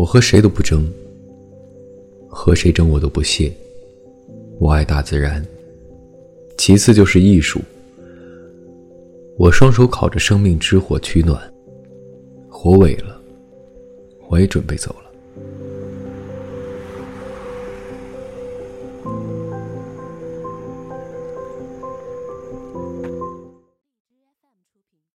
我和谁都不争和谁争我都不屑我爱大自然。其次就是艺术。我双手烤着生命之火取暖火萎了我也准备走了。